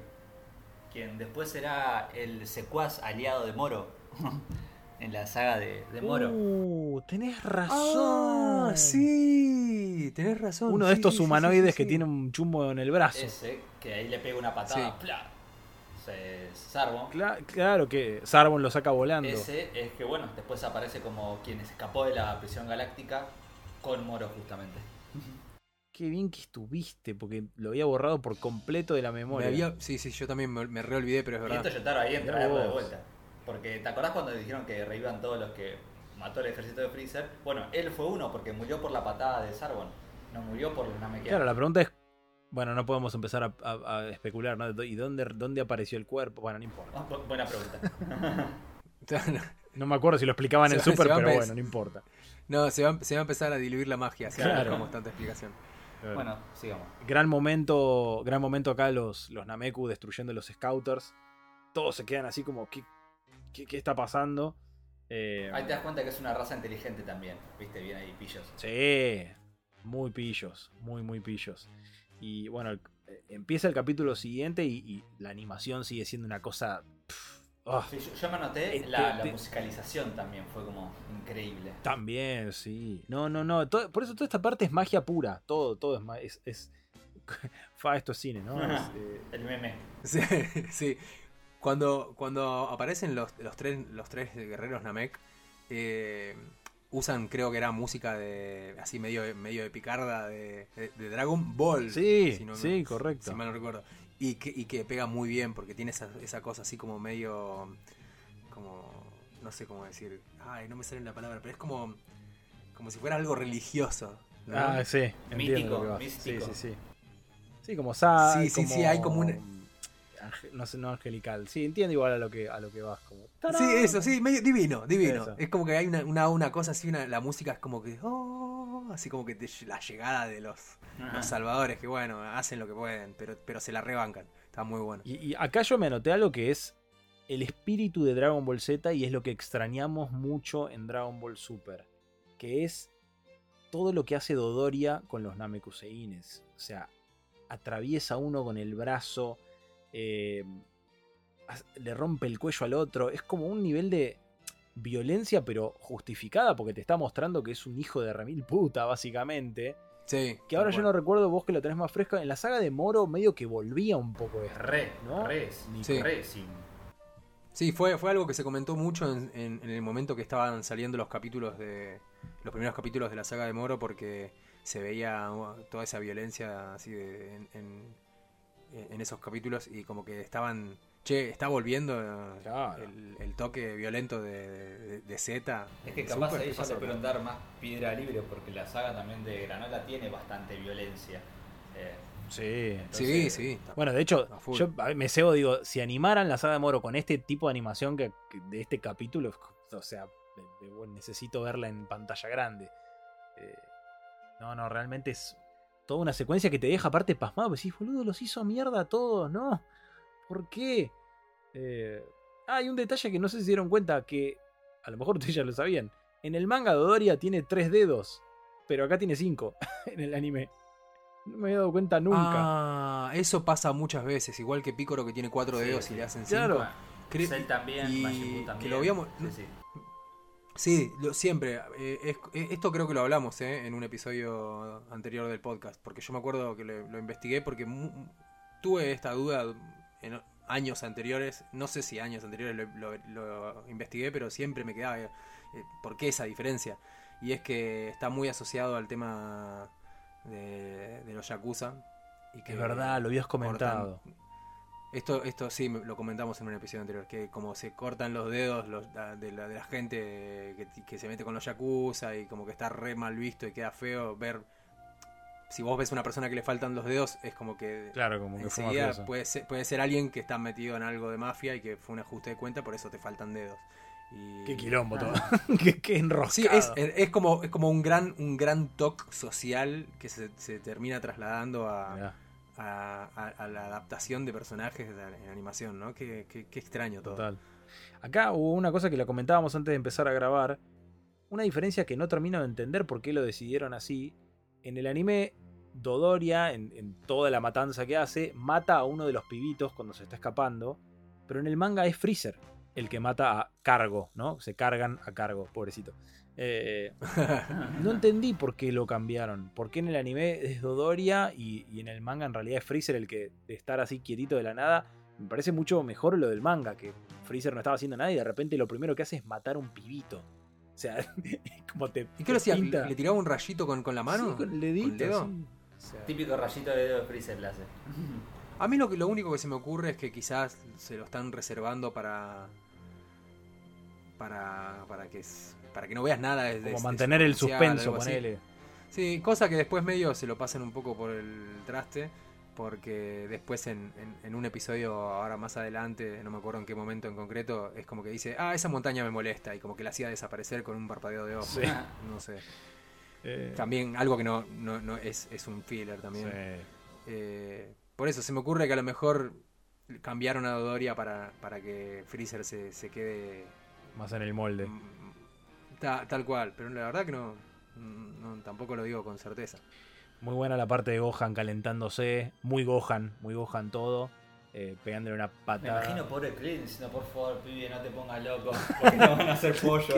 quien después será el secuaz aliado de Moro en la saga de, de Moro. Uh, tenés razón. Ah, sí. sí, tenés razón. Uno de sí, estos sí, sí, humanoides sí, que tiene un chumbo en el brazo. Ese, que ahí le pega una patada, Sí. ¡plá! Se Sarbo. Cla- claro que Sarbon lo saca volando. Ese es que, bueno, después aparece como quien escapó de la prisión galáctica con Moro, justamente. Qué bien que estuviste, porque lo había borrado por completo de la Me memoria. había- sí, sí, yo también me, me reolvidé, pero es Y verdad. esto Yotaro ahí de vuelta. Porque, ¿te acordás cuando dijeron que revivan todos los que mató el ejército de Freezer? Bueno, él fue uno porque murió por la patada de Sarbon. No murió por los Namekianos. Claro, la pregunta es. Bueno, no podemos empezar a, a- a especular, ¿no? ¿Y dónde, dónde apareció el cuerpo? Bueno, no importa. Ah, bu- Buena pregunta. No me acuerdo si lo explicaban en Se- Super, pero bueno, no importa. no, se va, se va a empezar a diluir la magia, Claro. damos tanta explicación. bueno, sigamos. Gran momento, gran momento acá los, los Nameku destruyendo los Scouters. Todos se quedan así como, ¿qué, qué, qué está pasando? Eh, Ahí te das cuenta que es una raza inteligente también. Viste, bien ahí, pillos. Sí, muy pillos, muy, muy pillos. Y bueno, el- eh, empieza el capítulo siguiente y, y la animación sigue siendo una cosa... pff, ah, Sí, yo, yo me anoté Este- la, musicalización también, fue como increíble. también, sí. No, no, no. todo- por eso toda esta parte es magia pura. Todo, todo es... es, es Fa, esto es cine, ¿no? Es, eh, El meme. Sí, sí. Cuando, cuando aparecen los, los, tres, los tres guerreros Namek, eh, usan, creo que era música de así medio, medio de picarda de, de- de Dragon Ball. Sí, si no- sí, correcto. Si mal no recuerdo. Y que, y que pega muy bien porque tiene esa, esa cosa así como medio. como. no sé cómo decir. Ay, no me sale la palabra, pero es como. como si fuera algo religioso. ¿no? Ah, sí. entiendo Mítico, místico. Sí, sí, sí. Sí, como sa Sí, sí, sí, hay como un- No sé, no angelical. Sí, entiendo igual a lo que, a lo que vas. Como... Sí, eso, sí, medio divino, divino. Eso. Es como que hay una, una, una cosa así, una- la música es como que. oh, así como que te- la llegada de los, los salvadores, que bueno, hacen lo que pueden, pero, pero se la rebancan. Está muy bueno. Y, y acá yo me anoté algo que es el espíritu de Dragon Ball Z y es lo que extrañamos mucho en Dragon Ball Super. Que es todo lo que hace Dodoria con los Namekuseines. O sea, atraviesa uno con el brazo, eh, le rompe el cuello al otro. Es como un nivel de violencia, pero justificada, porque te está mostrando que es un hijo de remil puta, básicamente. Sí. Que ahora yo no recuerdo, vos que lo tenés más fresco, en la saga de Moro medio que volvía un poco esto. Re, ¿No? re, ni Sí. re, sin. Sí, fue, fue algo que se comentó mucho en, en- en el momento que estaban saliendo los capítulos de. los primeros capítulos de la saga de Moro, porque se veía uh, toda esa violencia así de, en, en- en esos capítulos y como que estaban. Che, está volviendo Claro. el, el toque violento de, de, de Z. Es que capaz Super, ahí ¿qué ya le pudieron dar más piedra libre porque la saga también de Granola tiene bastante violencia. Eh, Sí. Sí, entonces, sí. Bueno, de hecho, yo me cebo, digo, si animaran la saga de Moro con este tipo de animación que, que de este capítulo, o sea, de- de- bueno, necesito verla en pantalla grande. Eh, no, no, realmente es toda una secuencia que te deja aparte pasmado. Pues sí, boludo, los hizo mierda a todos, ¿no? ¿Por qué? Eh, ah, hay un detalle que no sé si se dieron cuenta, que a lo mejor ustedes ya lo sabían. En el manga Dodoria tiene tres dedos, pero acá tiene cinco en el anime. No me había dado cuenta nunca. Ah, eso pasa muchas veces, igual que Picoro que tiene cuatro Sí, dedos sí. y le hacen Claro. cinco. Cre- Cell también, y Buu que también. lo habíamos- Sí, sí. Lo- siempre. eh, es- eh, esto creo que lo hablamos eh, en un episodio anterior del podcast, porque yo me acuerdo que lo, lo investigué porque tuve esta duda en años anteriores, no sé si años anteriores lo, lo- lo investigué, pero siempre me quedaba, eh, ¿por qué esa diferencia? Y es que está muy asociado al tema de, de los Yakuza. Y que Es verdad, lo habías comentado. cortan- Esto, esto sí me- lo comentamos en un episodio anterior, que como se cortan los dedos los- la- de, la, de la gente que, que se mete con los yakuza y como que está re mal visto y queda feo ver... Si vos ves una persona que le faltan los dedos, es como que Claro, como que fue mafioso. puede ser, puede ser alguien que está metido en algo de mafia y que fue un ajuste de cuenta, por eso te faltan dedos. Y... Qué quilombo todo. qué, qué enroscado. Sí, es, es como, es como un gran, un gran toque social que se, se termina trasladando a, Mirá, a, la adaptación de personajes en animación, ¿no? Qué, qué- extraño todo. total. Acá hubo una cosa que la comentábamos antes de empezar a grabar. Una diferencia que no termino de entender por qué lo decidieron así. En el anime, Dodoria, en toda la matanza que hace, mata a uno de los pibitos cuando se está escapando. Pero en el manga es Freezer el que mata a cargo, ¿no? Se cargan a cargo, pobrecito. Eh, no entendí por qué lo cambiaron. ¿Por qué en el anime es Dodoria y, y en el manga en realidad es Freezer el que de estar así quietito de la nada? Me parece mucho mejor lo del manga, que Freezer no estaba haciendo nada y de repente lo primero que hace es matar a un pibito. O sea, como te. ¿Y qué lo hacía? pinta- ¿Le tiraba un rayito con, con la mano? Sí, con el dedito. ¿Con el dedo? así. O sea, Típico rayito de dedo de Freezer le hace. A mí lo, que- lo único que se me ocurre es que quizás se lo están reservando para. Para. para que, para que no veas nada de, como de mantener el suspenso, ponele. Sí, cosa que después medio se lo pasan un poco por el traste. Porque después en, en- en un episodio, ahora más adelante, no me acuerdo en qué momento en concreto, es como que dice, ah, esa montaña me molesta. Y como que la hacía desaparecer con un parpadeo de ojos. Sí. No sé. Eh, También algo que no, no, no es, es un filler también. sí. Eh, por eso, se me ocurre que a lo mejor cambiaron a Dodoria para, para que Freezer se, se quede Más en el molde. mm, ta- tal cual. Pero la verdad que no, no, tampoco lo digo con certeza. Muy buena la parte de Gohan calentándose. Muy Gohan, muy Gohan todo. eh, pegándole una Me patada. imagino pobre Krillin diciendo, por favor, pibe, no te pongas loco, porque no van a hacer pollo.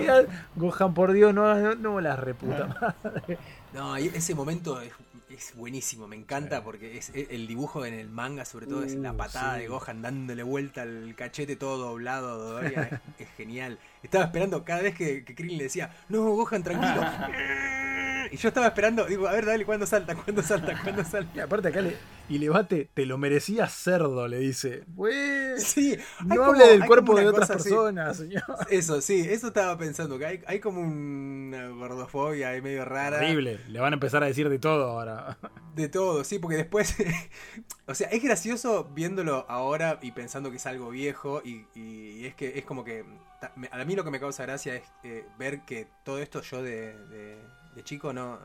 Gohan, por Dios, no, no, no la reputa madre. No, ese momento es, es buenísimo, me encanta porque es, es- el dibujo en el manga, sobre todo, es la Uh, patada sí. de Gohan dándole vuelta al cachete todo doblado es, es genial. Estaba esperando cada vez que, que Krillin le decía, no, Gohan, tranquilo. y yo estaba esperando, digo, a ver, dale, ¿cuándo salta? ¿Cuándo salta? ¿Cuándo Y salta? aparte acá le, y le bate, te lo merecías cerdo, le dice. Sí, no como- hable del cuerpo de otras así. personas, señor. Eso, sí, eso estaba pensando, que hay, hay como una gordofobia ahí medio rara. Horrible, le van a empezar a decir de todo ahora. De todo, sí, porque después. o sea, es gracioso viéndolo ahora y pensando que es algo viejo. Y, y es que es como que. A mí lo que me causa gracia es eh, ver que todo esto yo de, de- de chico no,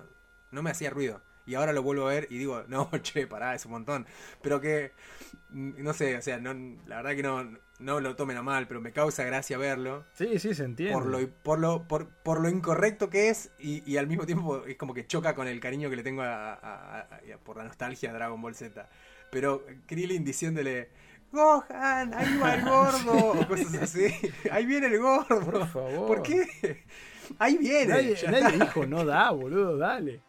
no me hacía ruido. Y ahora lo vuelvo a ver y digo, no, che, pará, es un montón. Pero que. mm, No sé, o sea, no, la verdad que no, no lo tomen a mal, pero me causa gracia verlo Sí, sí, se entiende. por lo, por lo, por, por lo incorrecto que es y, y al mismo tiempo es como que choca con el cariño que le tengo a, a- a- a- por la nostalgia a Dragon Ball Z. Pero Krillin diciéndole, Gohan, ahí va el gordo, o cosas así. Ahí viene el gordo. Por favor. ¿Por qué? Ahí viene. Nadie, nadie dijo, no da, boludo, dale.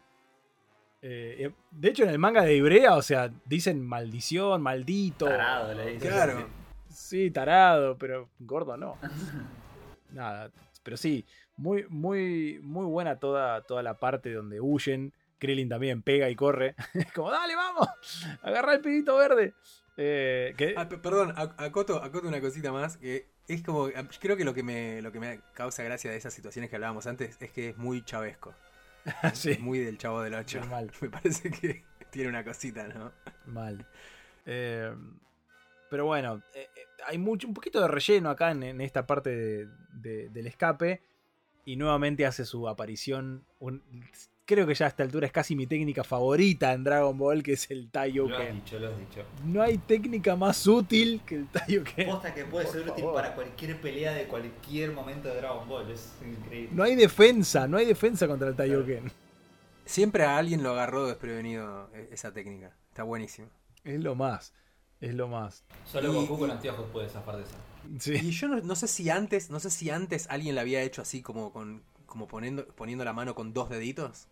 Eh, eh, de hecho, en el manga de Ibrea, o sea, dicen maldición, maldito. Tarado, le dice. Claro. Sí, tarado, pero gordo no. Nada, pero sí, muy, muy, muy buena toda, toda la parte donde huyen. Krillin también pega y corre. Como, dale, vamos, agarra el pibito verde. Eh, que, Ah, pe- perdón, ac- acoto, acoto una cosita más, que es como, ah, creo que lo que me, lo que me causa gracia de esas situaciones que hablábamos antes es que es muy chavesco. sí, Es muy del chavo del 8. Normal. Me parece que tiene una cosita, ¿no? mal. Eh, pero bueno, eh, eh, hay mucho, un poquito de relleno acá en, en esta parte de- de- del escape. Y nuevamente hace su aparición. un- creo que ya a esta altura es casi mi técnica favorita en Dragon Ball, que es el Lo has dicho, lo has dicho. No hay técnica más útil que el Taiyuken. Posta que puede Por ser útil para cualquier pelea de cualquier momento de Dragon Ball. Es increíble. No hay defensa, no hay defensa contra el Taiyuken. Siempre a alguien lo agarró desprevenido e- esa técnica. Está buenísimo. Es lo más. Es lo más. Solo Y- Goku con anteojos puede zafar de esa. Sí. Y yo no, no sé si antes, no sé si antes alguien la había hecho así como con como poniendo, poniendo la mano con dos deditos.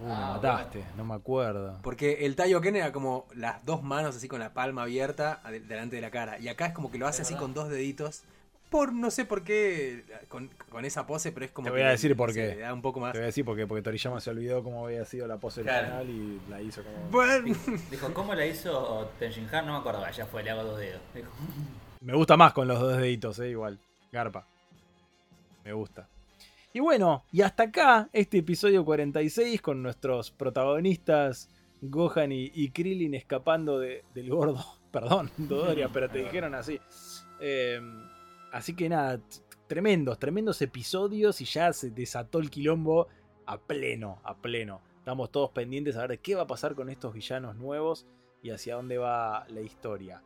Uh, me Ah, mataste, no me acuerdo. Porque el Taioken era como las dos manos así con la palma abierta delante de la cara. Y acá es como que lo hace Es así verdad. con dos deditos. Por no sé por qué con, con esa pose, pero es como Te que voy a decir por se qué. le da un poco más. Te voy a decir porque, porque Toriyama se olvidó cómo había sido la pose del Claro. final y la hizo como. Bueno, Dijo, ¿cómo la hizo Tenshin Han? No me acuerdo, ya fue, le hago dos dedos. Dijo, Me gusta más con los dos deditos, eh, igual. Garpa. Me gusta. Y bueno, y hasta acá este episodio 46 con nuestros protagonistas Gohan y, y Krillin escapando de- del gordo. Perdón, Dodoria, pero te dijeron así. Eh, así que nada, tremendos, tremendos episodios y ya se desató el quilombo a pleno, a pleno. Estamos todos pendientes a ver qué va a pasar con estos villanos nuevos y hacia dónde va la historia.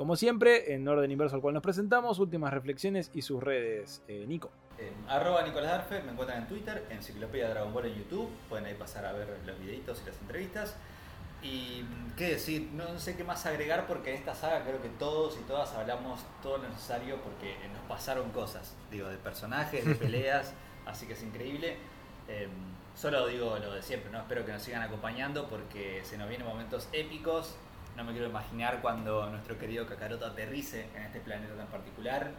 Como siempre, en orden inverso al cual nos presentamos, últimas reflexiones y sus redes. Eh, Nico. eh, arroba Nicolás Darfe, me encuentran en Twitter, Enciclopedia Dragon Ball en YouTube. Pueden ahí pasar a ver los videitos y las entrevistas. Y mm, qué decir, no sé qué más agregar porque en esta saga creo que todos y todas hablamos todo lo necesario porque nos pasaron cosas, digo, de personajes, de peleas. así que es increíble. Eh, solo digo lo de siempre, ¿no? Espero que nos sigan acompañando porque se nos vienen momentos épicos. No me quiero imaginar cuando nuestro querido Kakaroto aterrice en este planeta tan particular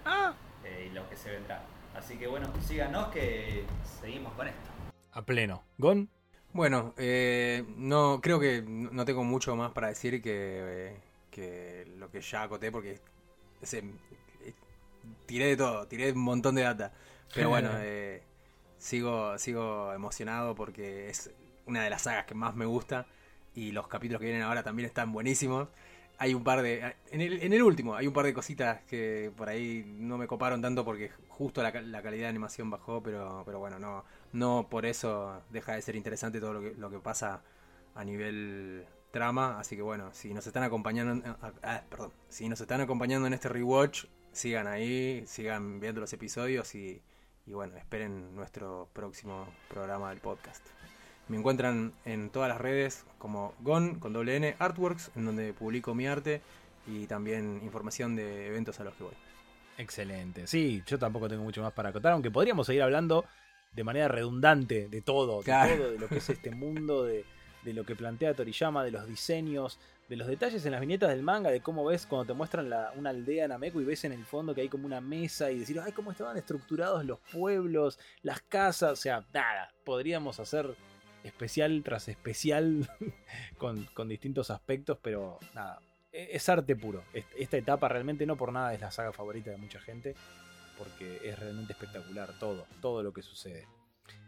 eh, y lo que se vendrá. Así que bueno, síganos que seguimos con esto. A pleno. Gon. Bueno, eh, no creo que no tengo mucho más para decir que, eh, que lo que ya acoté porque se- tiré de todo, tiré un montón de data. Pero bueno, eh, sigo, sigo emocionado porque es una de las sagas que más me gusta y los capítulos que vienen ahora también están buenísimos. Hay un par de... En el, en el último hay un par de cositas que por ahí no me coparon tanto porque justo la, la calidad de animación bajó, pero, pero bueno, no, no por eso deja de ser interesante todo lo que, lo que pasa a nivel trama. Así que bueno, si nos están acompañando... ah, ah, perdón, si nos están acompañando en este rewatch, sigan ahí, sigan viendo los episodios y, y bueno, esperen nuestro próximo programa del podcast. Me encuentran en todas las redes como GON con doble N Artworks, en donde publico mi arte y también información de eventos a los que voy. Excelente. Sí, yo tampoco tengo mucho más para acotar, aunque podríamos seguir hablando de manera redundante de todo, de todo, de lo que es este mundo, de, de lo que plantea Toriyama, de los diseños, de los detalles en las viñetas del manga, de cómo ves cuando te muestran la- una aldea Nameku y ves en el fondo que hay como una mesa y decir, ay, cómo estaban estructurados los pueblos, las casas, o sea, nada, podríamos hacer especial tras especial con, con distintos aspectos, pero nada, e- es arte puro. Est- Esta etapa realmente no por nada es la saga favorita de mucha gente, porque es realmente espectacular todo, todo lo que sucede.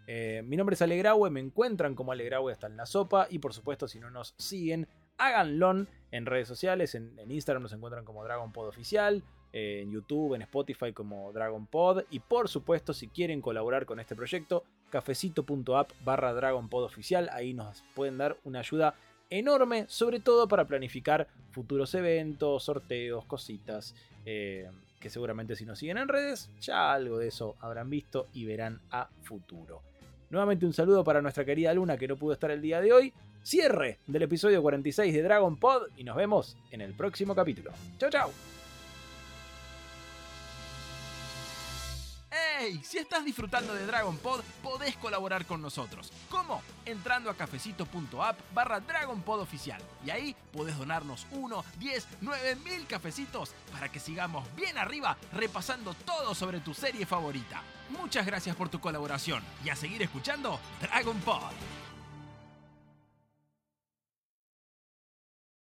Eh, mi nombre es Alegraue, me encuentran como Alegraue hasta en la sopa y por supuesto si no nos siguen, háganlo en redes sociales, en, en Instagram nos encuentran como Dragon Pod Oficial, eh, en YouTube, en Spotify como Dragon Pod y por supuesto si quieren colaborar con este proyecto, cafecito.app barra ahí nos pueden dar una ayuda enorme, sobre todo para planificar futuros eventos, sorteos, cositas, eh, que seguramente si nos siguen en redes, ya algo de eso habrán visto y verán a futuro. Nuevamente un saludo para nuestra querida Luna que no pudo estar el día de hoy. Cierre del episodio 46 de Dragon Pod y nos vemos en el próximo capítulo. Chau chau. ¡Hey! Si estás disfrutando de Dragon Pod, podés colaborar con nosotros. ¿Cómo? Entrando a cafecito.app barra Dragon Pod oficial. Y ahí podés donarnos 1, 10, 9 mil cafecitos para que sigamos bien arriba repasando todo sobre tu serie favorita. Muchas gracias por tu colaboración y a seguir escuchando Dragon Pod.